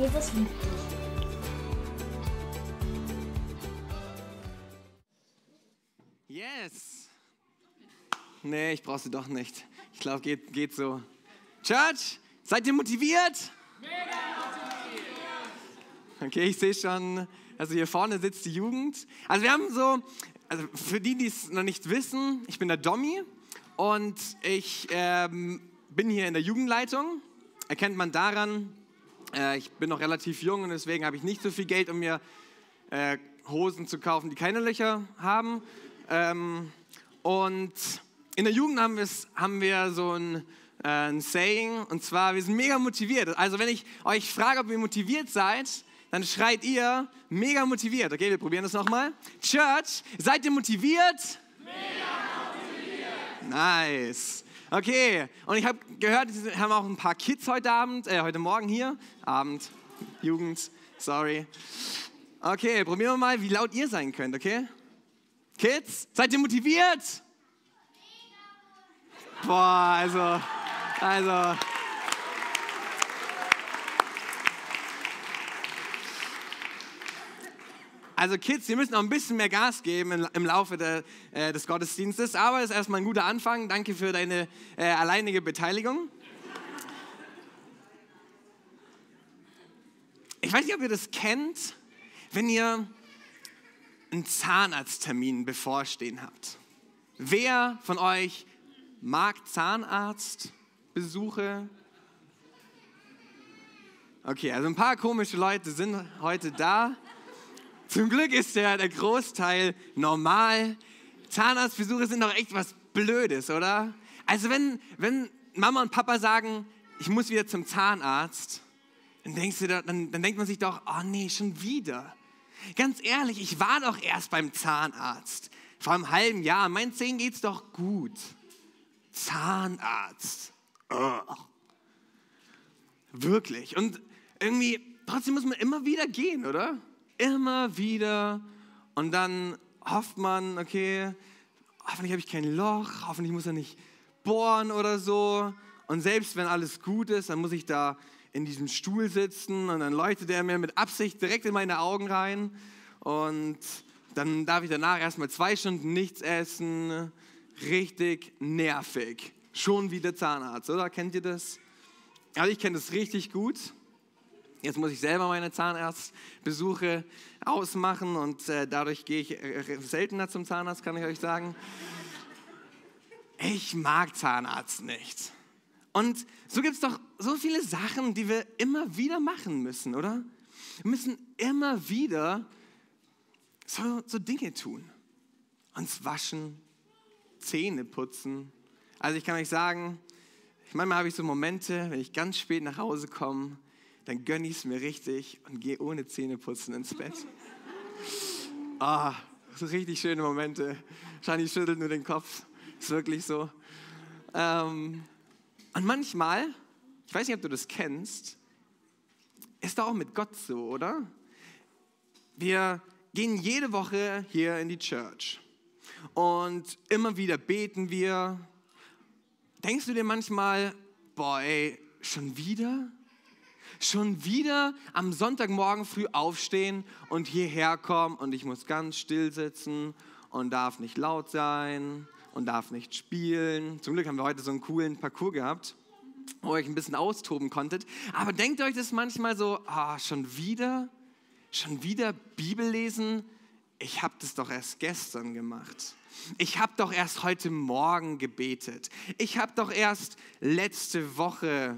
Jesus liebt dich. Yes. Nee, ich brauche sie doch nicht. Ich glaube, geht, geht so. Church, seid ihr motiviert? Okay, ich sehe schon, also hier vorne sitzt die Jugend. Also wir haben so, also für die, die es noch nicht wissen, ich bin der Dommy und ich ähm, bin hier in der Jugendleitung. Erkennt man daran, äh, ich bin noch relativ jung und deswegen habe ich nicht so viel Geld, um mir äh, Hosen zu kaufen, die keine Löcher haben. Ähm, und in der Jugend haben, haben wir so ein, äh, ein Saying und zwar, wir sind mega motiviert. Also wenn ich euch frage, ob ihr motiviert seid, dann schreit ihr mega motiviert. Okay, wir probieren das nochmal. Church, seid ihr motiviert? Mega motiviert. Nice. Okay, und ich habe gehört, wir haben auch ein paar Kids heute Abend, äh, heute Morgen hier. Abend, Jugend, sorry. Okay, probieren wir mal, wie laut ihr sein könnt, okay? Kids, seid ihr motiviert? Boah, also, also. Also Kids, ihr müsst noch ein bisschen mehr Gas geben im, Laufe der, äh, des Gottesdienstes, aber es ist erstmal ein guter Anfang. Danke für deine äh, alleinige Beteiligung. Ich weiß nicht, ob ihr das kennt, wenn ihr einen Zahnarzttermin bevorstehen habt. Wer von euch mag Zahnarztbesuche? Okay, also ein paar komische Leute sind heute da. Zum Glück ist der, der Großteil normal. Zahnarztbesuche sind doch echt was Blödes, oder? Also wenn, wenn Mama und Papa sagen, ich muss wieder zum Zahnarzt, dann, denkst du, dann, dann denkt man sich doch, oh nee, schon wieder. Ganz ehrlich, ich war doch erst beim Zahnarzt. Vor einem halben Jahr. Meinen Zähnen geht's doch gut. Zahnarzt. Ugh. Wirklich. Und irgendwie, trotzdem muss man immer wieder gehen, oder? Immer wieder und dann hofft man, okay, hoffentlich habe ich kein Loch, hoffentlich muss er nicht bohren oder so. Und selbst wenn alles gut ist, dann muss ich da in diesem Stuhl sitzen und dann leuchtet er mir mit Absicht direkt in meine Augen rein und dann darf ich danach erstmal zwei Stunden nichts essen. Richtig nervig. Schon wieder Zahnarzt, oder? Kennt ihr das? Also ich kenne das richtig gut. Jetzt muss ich selber meine Zahnarztbesuche ausmachen und äh, dadurch gehe ich äh, seltener zum Zahnarzt, kann ich euch sagen. Ich mag Zahnarzt nicht. Und so gibt es doch so viele Sachen, die wir immer wieder machen müssen, oder? Wir müssen immer wieder so, so Dinge tun. Uns waschen, Zähne putzen. Also ich kann euch sagen, manchmal habe ich so Momente, wenn ich ganz spät nach Hause komme, dann gönne ich es mir richtig und gehe ohne Zähneputzen ins Bett. Ah, so richtig schöne Momente. Shani schüttelt nur den Kopf. Ist wirklich so. Ähm, und manchmal, ich weiß nicht, ob du das kennst, ist da auch mit Gott so, oder? Wir gehen jede Woche hier in die Church und immer wieder beten wir. Denkst du dir manchmal, boah, ey, schon wieder? Schon wieder am Sonntagmorgen früh aufstehen und hierher kommen und ich muss ganz still sitzen und darf nicht laut sein und darf nicht spielen. Zum Glück haben wir heute so einen coolen Parcours gehabt, wo ihr euch ein bisschen austoben konntet. Aber denkt euch das manchmal so, ah, schon wieder, schon wieder Bibel lesen? Ich habe das doch erst gestern gemacht. Ich habe doch erst heute Morgen gebetet. Ich habe doch erst letzte Woche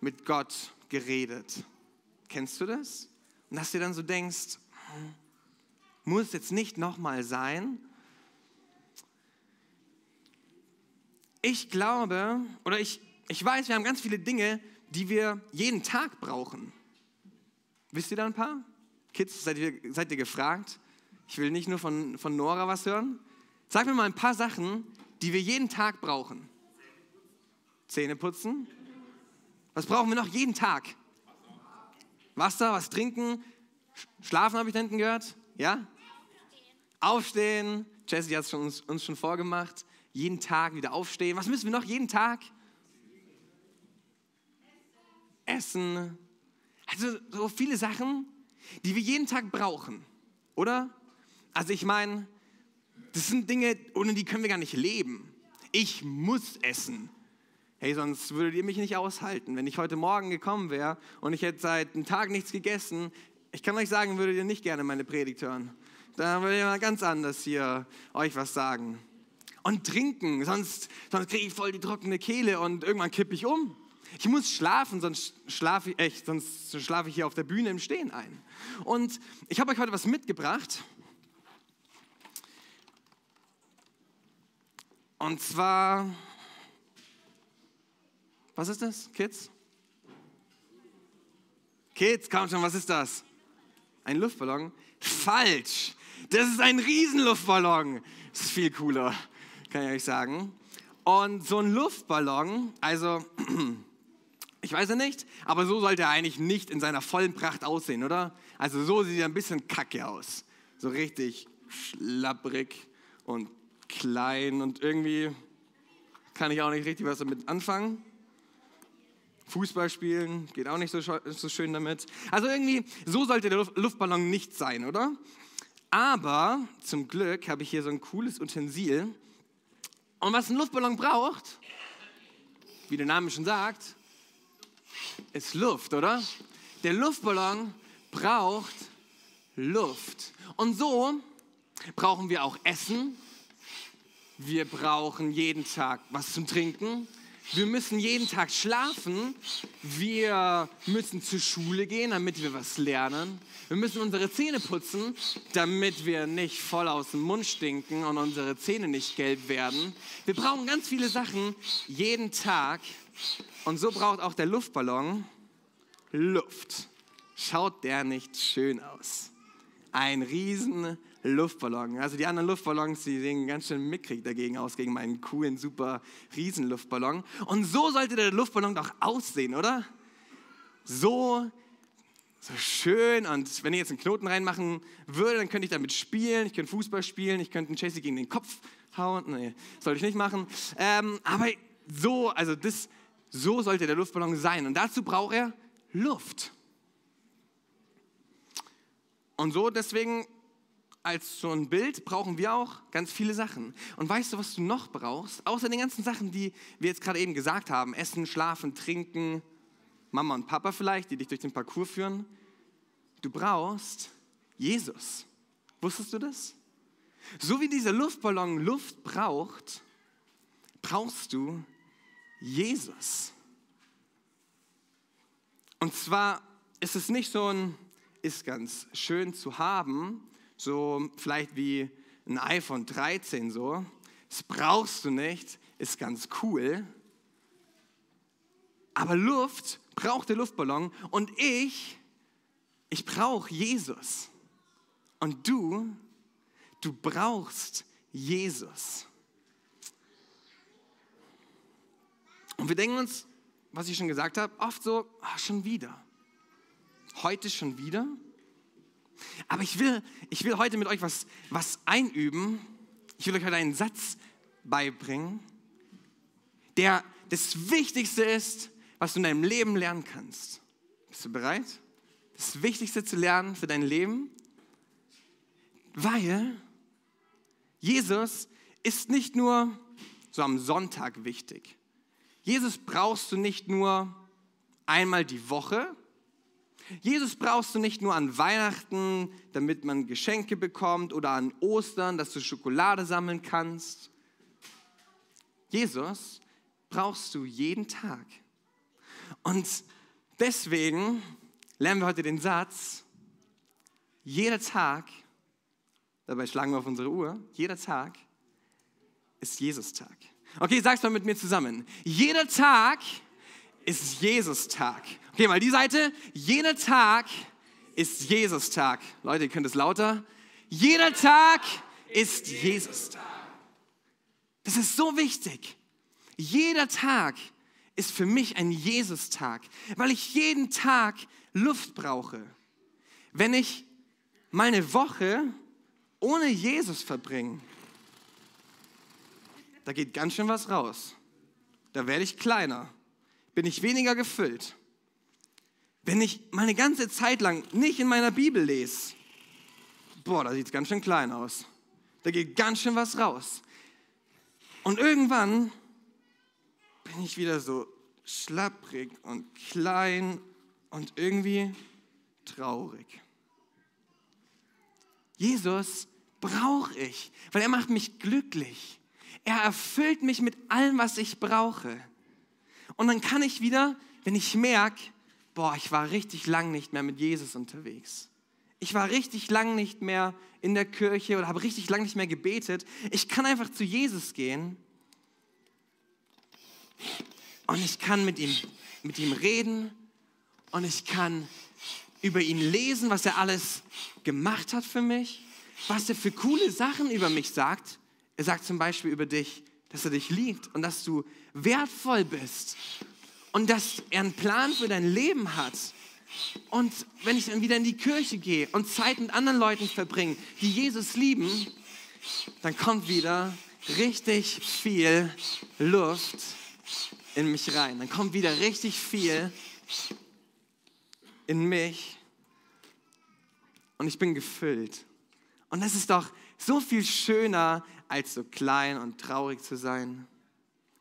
mit Gott geredet. Kennst du das? Und dass du dann so denkst, muss jetzt nicht nochmal sein. Ich glaube, oder ich, ich weiß, wir haben ganz viele Dinge, die wir jeden Tag brauchen. Wisst ihr da ein paar? Kids, seid ihr, seid ihr gefragt? Ich will nicht nur von, von Nora was hören. Sag mir mal ein paar Sachen, die wir jeden Tag brauchen. Zähne putzen, was brauchen wir noch jeden Tag? Wasser, was trinken, schlafen habe ich da hinten gehört, ja? Aufstehen. Jesse hat es uns, uns schon vorgemacht. Jeden Tag wieder aufstehen. Was müssen wir noch jeden Tag? Essen. Also so viele Sachen, die wir jeden Tag brauchen, oder? Also ich meine, das sind Dinge, ohne die können wir gar nicht leben. Ich muss essen. Hey, sonst würdet ihr mich nicht aushalten. Wenn ich heute Morgen gekommen wäre und ich hätte seit einem Tag nichts gegessen, ich kann euch sagen, würdet ihr nicht gerne meine Predigt hören. Da würde ich mal ganz anders hier euch was sagen. Und trinken, sonst, sonst kriege ich voll die trockene Kehle und irgendwann kippe ich um. Ich muss schlafen, sonst schlafe ich echt, sonst schlafe ich hier auf der Bühne im Stehen ein. Und ich habe euch heute was mitgebracht. Und zwar, was ist das, Kids? Kids, komm schon, was ist das? Ein Luftballon? Falsch. Das ist ein Riesenluftballon. Das ist viel cooler, kann ich euch sagen. Und so ein Luftballon, also ich weiß ja nicht, aber so sollte er eigentlich nicht in seiner vollen Pracht aussehen, oder? Also so sieht er ein bisschen kacke aus. So richtig schlapprig und klein und irgendwie kann ich auch nicht richtig was damit anfangen. Fußball spielen geht auch nicht so, so schön damit. Also irgendwie, so sollte der Luftballon nicht sein, oder? Aber zum Glück habe ich hier so ein cooles Utensil. Und was ein Luftballon braucht, wie der Name schon sagt, ist Luft, oder? Der Luftballon braucht Luft. Und so brauchen wir auch Essen, wir brauchen jeden Tag was zum Trinken. Wir müssen jeden Tag schlafen. Wir müssen zur Schule gehen, damit wir was lernen. Wir müssen unsere Zähne putzen, damit wir nicht voll aus dem Mund stinken und unsere Zähne nicht gelb werden. Wir brauchen ganz viele Sachen jeden Tag. Und so braucht auch der Luftballon Luft. Schaut der nicht schön aus? Ein riesen Luftballon. Also die anderen Luftballons, die sehen ganz schön mickrig dagegen aus, gegen meinen coolen, super Riesenluftballon. Und so sollte der Luftballon doch aussehen, oder? So, so schön. Und wenn ich jetzt einen Knoten reinmachen würde, dann könnte ich damit spielen. Ich könnte Fußball spielen. Ich könnte einen Chasey gegen den Kopf hauen. Nee, soll ich nicht machen. Ähm, aber so, also das, so sollte der Luftballon sein. Und dazu braucht er Luft. Und so deswegen als so ein Bild brauchen wir auch ganz viele Sachen. Und weißt du, was du noch brauchst? Außer den ganzen Sachen, die wir jetzt gerade eben gesagt haben. Essen, schlafen, trinken, Mama und Papa vielleicht, die dich durch den Parcours führen. Du brauchst Jesus. Wusstest du das? So wie dieser Luftballon Luft braucht, brauchst du Jesus. Und zwar ist es nicht so ein, ist ganz schön zu haben, so vielleicht wie ein iPhone 13 so. Das brauchst du nicht, ist ganz cool. Aber Luft braucht der Luftballon und ich, ich brauche Jesus. Und du, du brauchst Jesus. Und wir denken uns, was ich schon gesagt habe, oft so, ach, schon wieder. Heute schon wieder? Aber ich will, ich will heute mit euch was, was einüben. Ich will euch heute einen Satz beibringen, der das Wichtigste ist, was du in deinem Leben lernen kannst. Bist du bereit? Das Wichtigste zu lernen für dein Leben? Weil Jesus ist nicht nur so am Sonntag wichtig. Jesus brauchst du nicht nur einmal die Woche, Jesus brauchst du nicht nur an Weihnachten, damit man Geschenke bekommt oder an Ostern, dass du Schokolade sammeln kannst. Jesus brauchst du jeden Tag. Und deswegen lernen wir heute den Satz, jeder Tag, dabei schlagen wir auf unsere Uhr, jeder Tag ist Jesus-Tag. Okay, sag's mal mit mir zusammen. Jeder Tag ist Jesus-Tag. Okay, mal die Seite. Jeder Tag ist Jesus-Tag. Leute, ihr könnt es lauter. Jeder Tag ist Jesus-Tag. Das ist so wichtig. Jeder Tag ist für mich ein Jesus-Tag, weil ich jeden Tag Luft brauche. Wenn ich meine Woche ohne Jesus verbringe, da geht ganz schön was raus. Da werde ich kleiner, bin ich weniger gefüllt. wenn ich meine ganze Zeit lang nicht in meiner Bibel lese, boah, da sieht es ganz schön klein aus. Da geht ganz schön was raus. Und irgendwann bin ich wieder so schlapprig und klein und irgendwie traurig. Jesus brauche ich, weil er macht mich glücklich. Er erfüllt mich mit allem, was ich brauche. Und dann kann ich wieder, wenn ich merke, boah, ich war richtig lang nicht mehr mit Jesus unterwegs. Ich war richtig lang nicht mehr in der Kirche oder habe richtig lang nicht mehr gebetet. Ich kann einfach zu Jesus gehen und ich kann mit ihm, mit ihm reden und ich kann über ihn lesen, was er alles gemacht hat für mich, was er für coole Sachen über mich sagt. Er sagt zum Beispiel über dich, dass er dich liebt und dass du wertvoll bist und dass er einen Plan für dein Leben hat. Und wenn ich dann wieder in die Kirche gehe und Zeit mit anderen Leuten verbringe, die Jesus lieben, dann kommt wieder richtig viel Luft in mich rein. Dann kommt wieder richtig viel in mich und ich bin gefüllt. Und das ist doch so viel schöner, als so klein und traurig zu sein.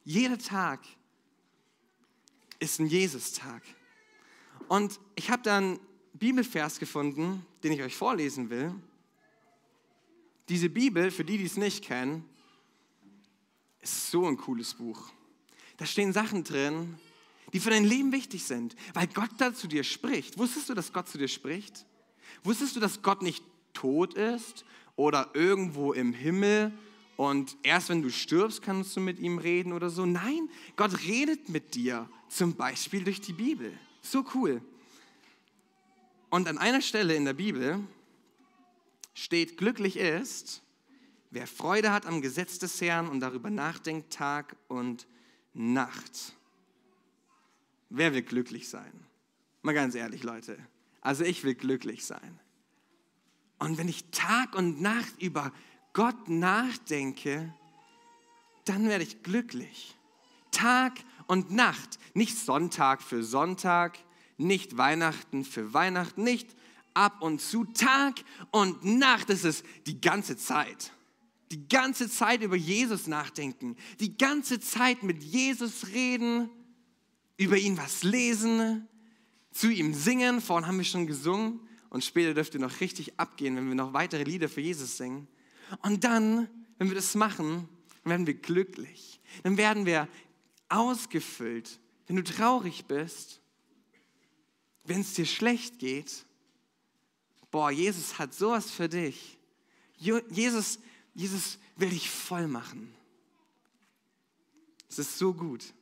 Jeder Tag ist ein Jesus-Tag. Und ich habe da einen Bibelvers gefunden, den ich euch vorlesen will. Diese Bibel, für die, die es nicht kennen, ist so ein cooles Buch. Da stehen Sachen drin, die für dein Leben wichtig sind, weil Gott da zu dir spricht. Wusstest du, dass Gott zu dir spricht? Wusstest du, dass Gott nicht tot ist oder irgendwo im Himmel und erst wenn du stirbst, kannst du mit ihm reden oder so? Nein, Gott redet mit dir, zum Beispiel durch die Bibel. So cool. Und an einer Stelle in der Bibel steht, glücklich ist, wer Freude hat am Gesetz des Herrn und darüber nachdenkt Tag und Nacht. Wer will glücklich sein? Mal ganz ehrlich, Leute. Also ich will glücklich sein. Und wenn ich Tag und Nacht über Gott nachdenke, dann werde ich glücklich. Tag und Nacht, nicht Sonntag für Sonntag, nicht Weihnachten für Weihnachten, nicht ab und zu. Tag und Nacht ist es die ganze Zeit. Die ganze Zeit über Jesus nachdenken, die ganze Zeit mit Jesus reden, über ihn was lesen, zu ihm singen. Vorhin haben wir schon gesungen und später dürft ihr noch richtig abgehen, wenn wir noch weitere Lieder für Jesus singen. Und dann, wenn wir das machen, werden wir glücklich. Dann werden wir ausgefüllt. Wenn du traurig bist, wenn es dir schlecht geht, boah, Jesus hat sowas für dich. Jesus Jesus will dich voll machen. Es ist so gut.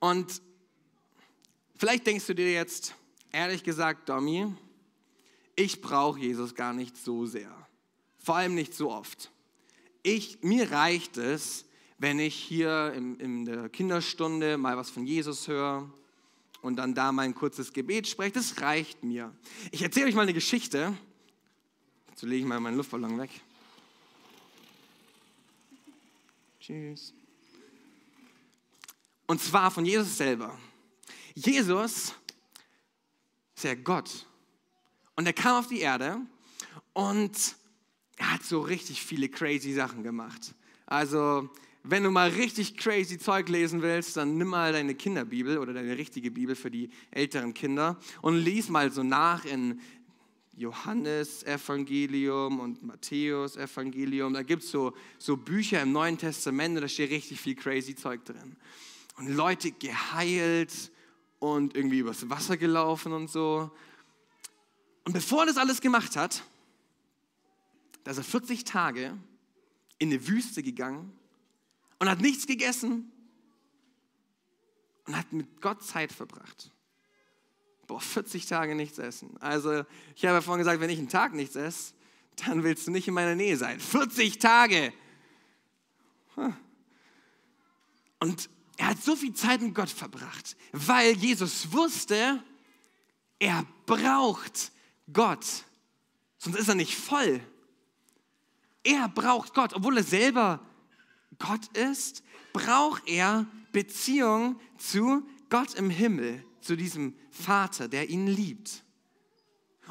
Und vielleicht denkst du dir jetzt, ehrlich gesagt, Domi, ich brauche Jesus gar nicht so sehr. Vor allem nicht so oft. Ich, mir reicht es, wenn ich hier in, in der Kinderstunde mal was von Jesus höre und dann da mein kurzes Gebet spreche. Das reicht mir. Ich erzähle euch mal eine Geschichte so lege ich mal meinen Luftballon weg. Tschüss. Und zwar von Jesus selber. Jesus ist ja Gott. Und er kam auf die Erde und er hat so richtig viele crazy Sachen gemacht. Also, wenn du mal richtig crazy Zeug lesen willst, dann nimm mal deine Kinderbibel oder deine richtige Bibel für die älteren Kinder und lies mal so nach in Johannes-Evangelium und Matthäus-Evangelium. Da gibt es so, so Bücher im Neuen Testament, da steht richtig viel crazy Zeug drin. Und Leute geheilt und irgendwie übers Wasser gelaufen und so. Und bevor er das alles gemacht hat, da ist er 40 Tage in eine Wüste gegangen und hat nichts gegessen und hat mit Gott Zeit verbracht boah, 40 Tage nichts essen. Also ich habe ja vorhin gesagt, wenn ich einen Tag nichts esse, dann willst du nicht in meiner Nähe sein. 40 Tage! Und er hat so viel Zeit mit Gott verbracht, weil Jesus wusste, er braucht Gott. Sonst ist er nicht voll. Er braucht Gott, obwohl er selber Gott ist, braucht er Beziehung zu Gott im Himmel zu diesem Vater, der ihn liebt.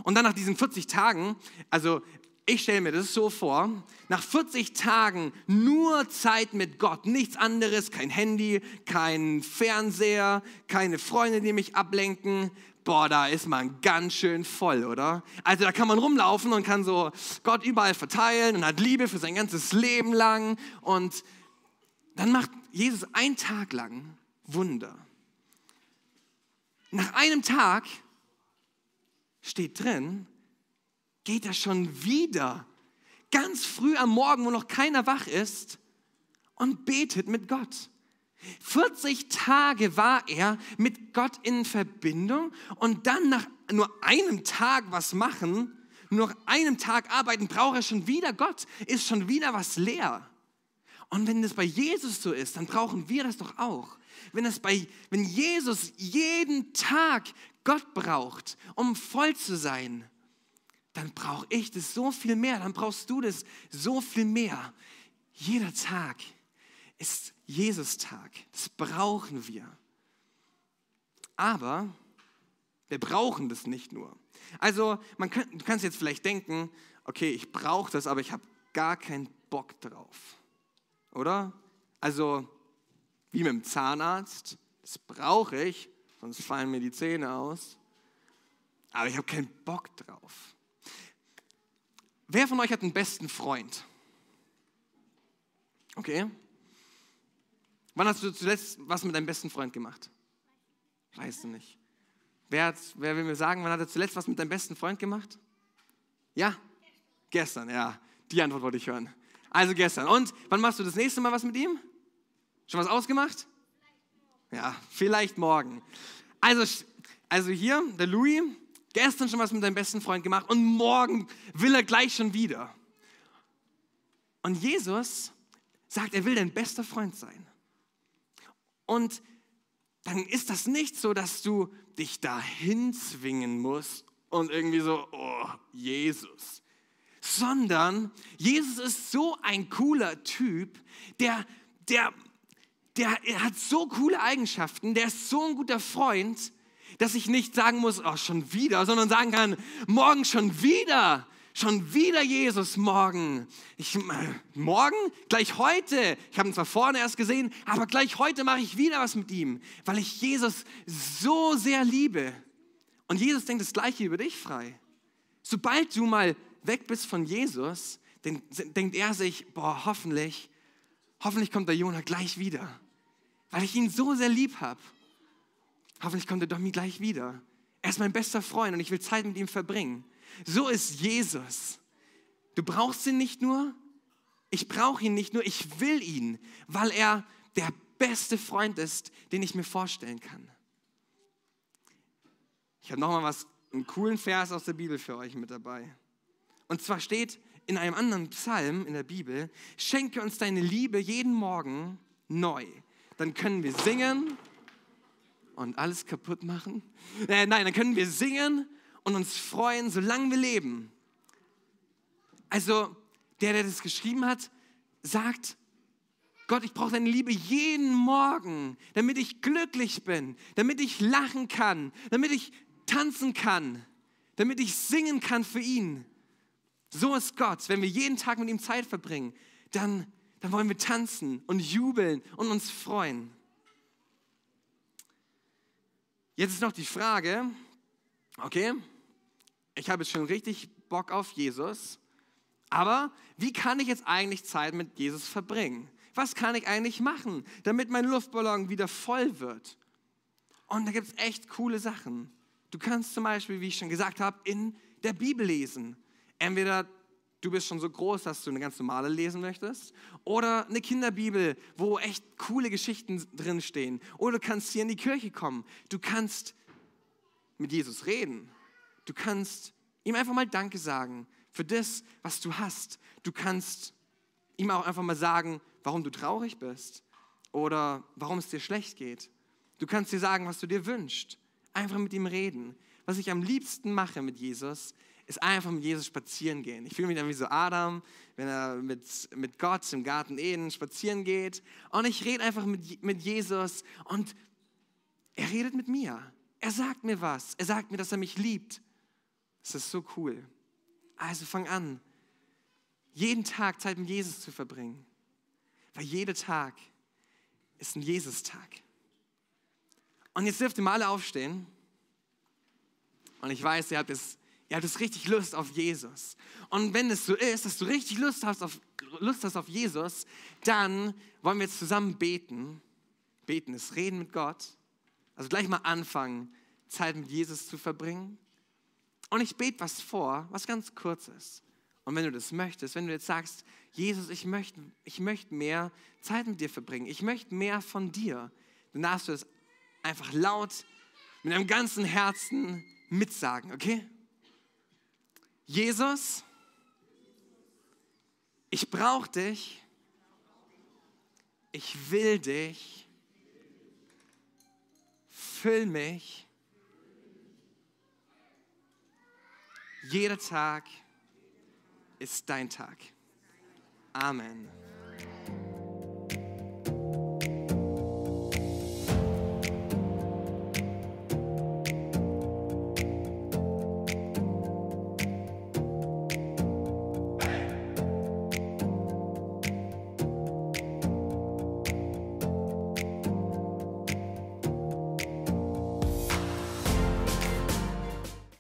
Und dann nach diesen 40 Tagen, also ich stelle mir das so vor, nach 40 Tagen nur Zeit mit Gott, nichts anderes, kein Handy, kein Fernseher, keine Freunde, die mich ablenken. Boah, da ist man ganz schön voll, oder? Also da kann man rumlaufen und kann so Gott überall verteilen und hat Liebe für sein ganzes Leben lang. Und dann macht Jesus einen Tag lang Wunder. Nach einem Tag steht drin, geht er schon wieder ganz früh am Morgen, wo noch keiner wach ist, und betet mit Gott. 40 Tage war er mit Gott in Verbindung und dann nach nur einem Tag was machen, nur nach einem Tag arbeiten, braucht er schon wieder Gott, ist schon wieder was leer. Und wenn das bei Jesus so ist, dann brauchen wir das doch auch. Wenn, es bei, wenn Jesus jeden Tag Gott braucht, um voll zu sein, dann brauche ich das so viel mehr, dann brauchst du das so viel mehr. Jeder Tag ist Jesus-Tag. Das brauchen wir. Aber wir brauchen das nicht nur. Also man kann, du kannst jetzt vielleicht denken, okay, ich brauche das, aber ich habe gar keinen Bock drauf. Oder? Also wie mit dem Zahnarzt, das brauche ich, sonst fallen mir die Zähne aus. Aber ich habe keinen Bock drauf. Wer von euch hat einen besten Freund? Okay. Wann hast du zuletzt was mit deinem besten Freund gemacht? Weißt du nicht. Wer, hat, wer will mir sagen, wann hat er zuletzt was mit deinem besten Freund gemacht? Ja? Gestern, ja. Die Antwort wollte ich hören. Also gestern. Und wann machst du das nächste Mal was mit ihm? Schon was ausgemacht? Ja, vielleicht morgen. Also, also hier, der Louis, gestern schon was mit deinem besten Freund gemacht und morgen will er gleich schon wieder. Und Jesus sagt, er will dein bester Freund sein. Und dann ist das nicht so, dass du dich dahin zwingen musst und irgendwie so, oh, Jesus. Sondern Jesus ist so ein cooler Typ, der, der, der hat so coole Eigenschaften, der ist so ein guter Freund, dass ich nicht sagen muss, oh, schon wieder, sondern sagen kann, morgen schon wieder, schon wieder Jesus morgen. Ich, morgen, gleich heute. Ich habe ihn zwar vorne erst gesehen, aber gleich heute mache ich wieder was mit ihm, weil ich Jesus so sehr liebe. Und Jesus denkt das Gleiche über dich frei. Sobald du mal weg bist von Jesus, denkt er sich, boah, hoffentlich, hoffentlich kommt der Jonah gleich wieder, weil ich ihn so sehr lieb habe. Hoffentlich kommt er doch mir gleich wieder. Er ist mein bester Freund und ich will Zeit mit ihm verbringen. So ist Jesus. Du brauchst ihn nicht nur, ich brauche ihn nicht nur, ich will ihn, weil er der beste Freund ist, den ich mir vorstellen kann. Ich habe nochmal was, einen coolen Vers aus der Bibel für euch mit dabei. Und zwar steht in einem anderen Psalm in der Bibel, schenke uns deine Liebe jeden Morgen neu. Dann können wir singen und alles kaputt machen? Äh, nein, dann können wir singen und uns freuen, solange wir leben. Also der, der das geschrieben hat, sagt, Gott, ich brauche deine Liebe jeden Morgen, damit ich glücklich bin, damit ich lachen kann, damit ich tanzen kann, damit ich singen kann für ihn. So ist Gott. Wenn wir jeden Tag mit ihm Zeit verbringen, dann, dann wollen wir tanzen und jubeln und uns freuen. Jetzt ist noch die Frage, okay, ich habe jetzt schon richtig Bock auf Jesus, aber wie kann ich jetzt eigentlich Zeit mit Jesus verbringen? Was kann ich eigentlich machen, damit mein Luftballon wieder voll wird? Und da gibt es echt coole Sachen. Du kannst zum Beispiel, wie ich schon gesagt habe, in der Bibel lesen. Entweder du bist schon so groß, dass du eine ganz normale lesen möchtest. Oder eine Kinderbibel, wo echt coole Geschichten drinstehen. Oder du kannst hier in die Kirche kommen. Du kannst mit Jesus reden. Du kannst ihm einfach mal Danke sagen für das, was du hast. Du kannst ihm auch einfach mal sagen, warum du traurig bist oder warum es dir schlecht geht. Du kannst dir sagen, was du dir wünschst. Einfach mit ihm reden. Was ich am liebsten mache mit Jesus, ist einfach mit Jesus spazieren gehen. Ich fühle mich dann wie so Adam, wenn er mit, mit Gott im Garten Eden spazieren geht. Und ich rede einfach mit, mit Jesus und Er redet mit mir. Er sagt mir was. Er sagt mir, dass er mich liebt. Das ist so cool. Also fang an, jeden Tag Zeit mit Jesus zu verbringen. Weil jeder Tag ist ein Jesus-Tag. Und jetzt dürft ihr mal alle aufstehen. Und ich weiß, ihr habt es ihr habt es richtig Lust auf Jesus. Und wenn es so ist, dass du richtig Lust hast auf, Lust hast auf Jesus, dann wollen wir jetzt zusammen beten. Beten ist Reden mit Gott. Also gleich mal anfangen, Zeit mit Jesus zu verbringen. Und ich bete was vor, was ganz kurz ist. Und wenn du das möchtest, wenn du jetzt sagst, Jesus, ich möchte, ich möchte mehr Zeit mit dir verbringen, ich möchte mehr von dir, dann darfst du das einfach laut mit deinem ganzen Herzen mitsagen, okay? Jesus, ich brauche dich, ich will dich, füll mich. Jeder Tag ist dein Tag. Amen.